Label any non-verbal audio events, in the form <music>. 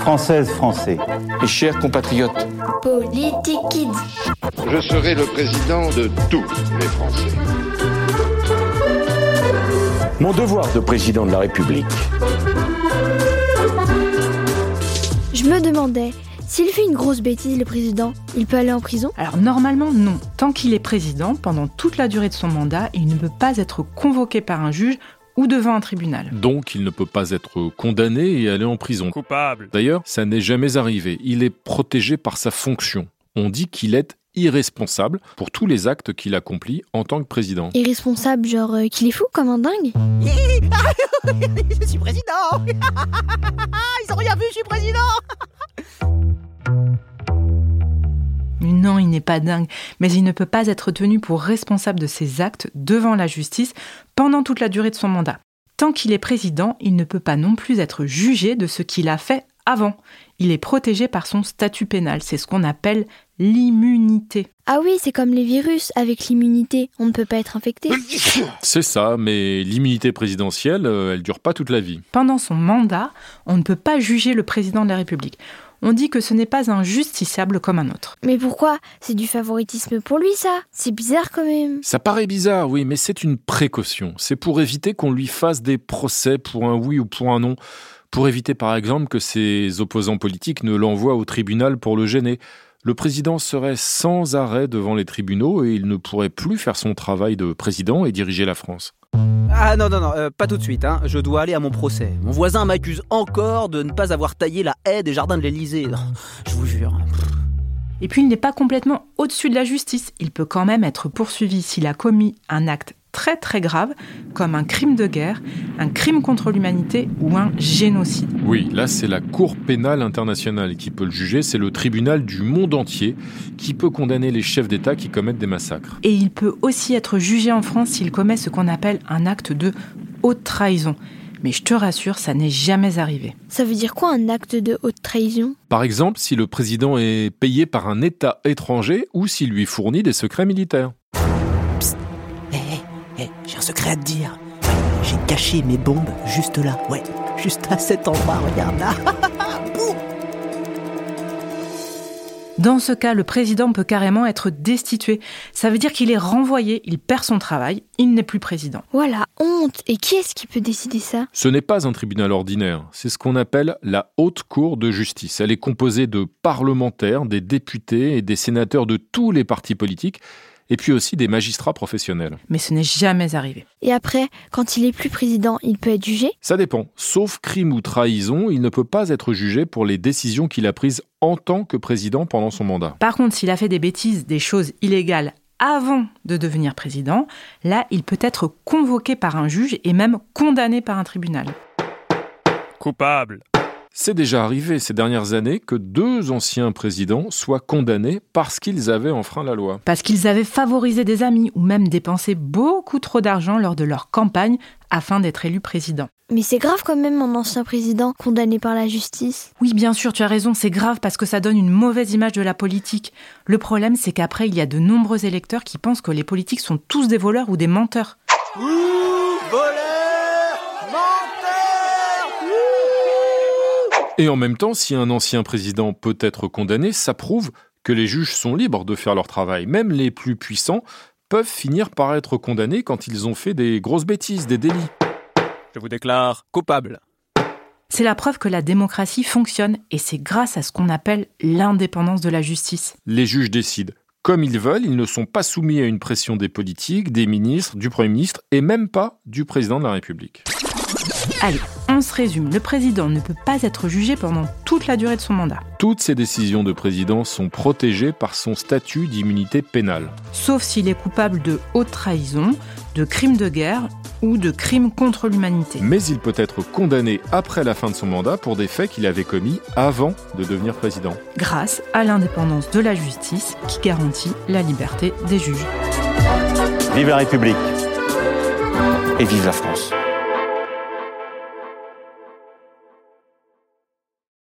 Françaises, Français. Et chers compatriotes. Politique Kids. Je serai le président de tous les Français. Mon devoir de président de la République. Je me demandais, s'il fait une grosse bêtise, le président, il peut aller en prison? Alors normalement non. Tant qu'il est président, pendant toute la durée de son mandat, il ne peut pas être convoqué par un juge ou devant un tribunal. Donc il ne peut pas être condamné et aller en prison. Coupable. D'ailleurs, ça n'est jamais arrivé. Il est protégé par sa fonction. On dit qu'il est irresponsable pour tous les actes qu'il accomplit en tant que président. Irresponsable, genre euh, qu'il est fou comme un dingue? <laughs> Je suis président <laughs> Ils ont rien vu, je suis président Non, il n'est pas dingue, mais il ne peut pas être tenu pour responsable de ses actes devant la justice pendant toute la durée de son mandat. Tant qu'il est président, il ne peut pas non plus être jugé de ce qu'il a fait avant. Il est protégé par son statut pénal, c'est ce qu'on appelle l'immunité. Ah oui, c'est comme les virus, avec l'immunité, on ne peut pas être infecté. <coughs> C'est ça, mais l'immunité présidentielle, euh, elle dure pas toute la vie. Pendant son mandat, on ne peut pas juger le président de la République. On dit que ce n'est pas un justiciable comme un autre. Mais pourquoi? C'est du favoritisme pour lui, ça C'est bizarre quand même. Ça paraît bizarre, oui, mais c'est une précaution. C'est pour éviter qu'on lui fasse des procès pour un oui ou pour un non. Pour éviter par exemple que ses opposants politiques ne l'envoient au tribunal pour le gêner. Le président serait sans arrêt devant les tribunaux et il ne pourrait plus faire son travail de président et diriger la France. Ah non, non, non, euh, pas tout de suite, hein. je dois aller à mon procès. Mon voisin m'accuse encore de ne pas avoir taillé la haie des jardins de l'Elysée. Je vous jure. Et puis il n'est pas complètement au-dessus de la justice. Il peut quand même être poursuivi s'il a commis un acte très très grave, comme un crime de guerre, un crime contre l'humanité ou un génocide. Oui, là c'est la Cour pénale internationale qui peut le juger, c'est le tribunal du monde entier qui peut condamner les chefs d'État qui commettent des massacres. Et il peut aussi être jugé en France s'il commet ce qu'on appelle un acte de haute trahison. Mais je te rassure, ça n'est jamais arrivé. Ça veut dire quoi un acte de haute trahison? Par exemple, si le président est payé par un État étranger ou s'il lui fournit des secrets militaires. Hé, j'ai un secret à te dire. J'ai caché mes bombes juste là, ouais, juste à cet endroit, regarde là. Dans ce cas, le président peut carrément être destitué. Ça veut dire qu'il est renvoyé, il perd son travail, il n'est plus président. Voilà, honte Et qui est-ce qui peut décider ça? Ce n'est pas un tribunal ordinaire, c'est ce qu'on appelle la Haute Cour de justice. Elle est composée de parlementaires, des députés et des sénateurs de tous les partis politiques et puis aussi des magistrats professionnels. Mais ce n'est jamais arrivé. Et après, quand il est plus président, il peut être jugé? Ça dépend. Sauf crime ou trahison, il ne peut pas être jugé pour les décisions qu'il a prises en tant que président pendant son mandat. Par contre, s'il a fait des bêtises, des choses illégales avant de devenir président, là, il peut être convoqué par un juge et même condamné par un tribunal. Coupable. C'est déjà arrivé ces dernières années que deux anciens présidents soient condamnés parce qu'ils avaient enfreint la loi. Parce qu'ils avaient favorisé des amis ou même dépensé beaucoup trop d'argent lors de leur campagne afin d'être élus président. Mais c'est grave quand même un ancien président condamné par la justice. Oui, bien sûr, tu as raison, c'est grave parce que ça donne une mauvaise image de la politique. Le problème, c'est qu'après, il y a de nombreux électeurs qui pensent que les politiques sont tous des voleurs ou des menteurs. Et en même temps, si un ancien président peut être condamné, ça prouve que les juges sont libres de faire leur travail. Même les plus puissants peuvent finir par être condamnés quand ils ont fait des grosses bêtises, des délits. Je vous déclare coupable. C'est la preuve que la démocratie fonctionne et c'est grâce à ce qu'on appelle l'indépendance de la justice. Les juges décident comme ils veulent, ils ne sont pas soumis à une pression des politiques, des ministres, du Premier ministre et même pas du président de la République. Allez, on se résume. Le président ne peut pas être jugé pendant toute la durée de son mandat. Toutes ces décisions de président sont protégées par son statut d'immunité pénale. Sauf s'il est coupable de haute trahison, de crimes de guerre ou de crimes contre l'humanité. Mais il peut être condamné après la fin de son mandat pour des faits qu'il avait commis avant de devenir président. Grâce à l'indépendance de la justice qui garantit la liberté des juges. Vive la République et vive la France.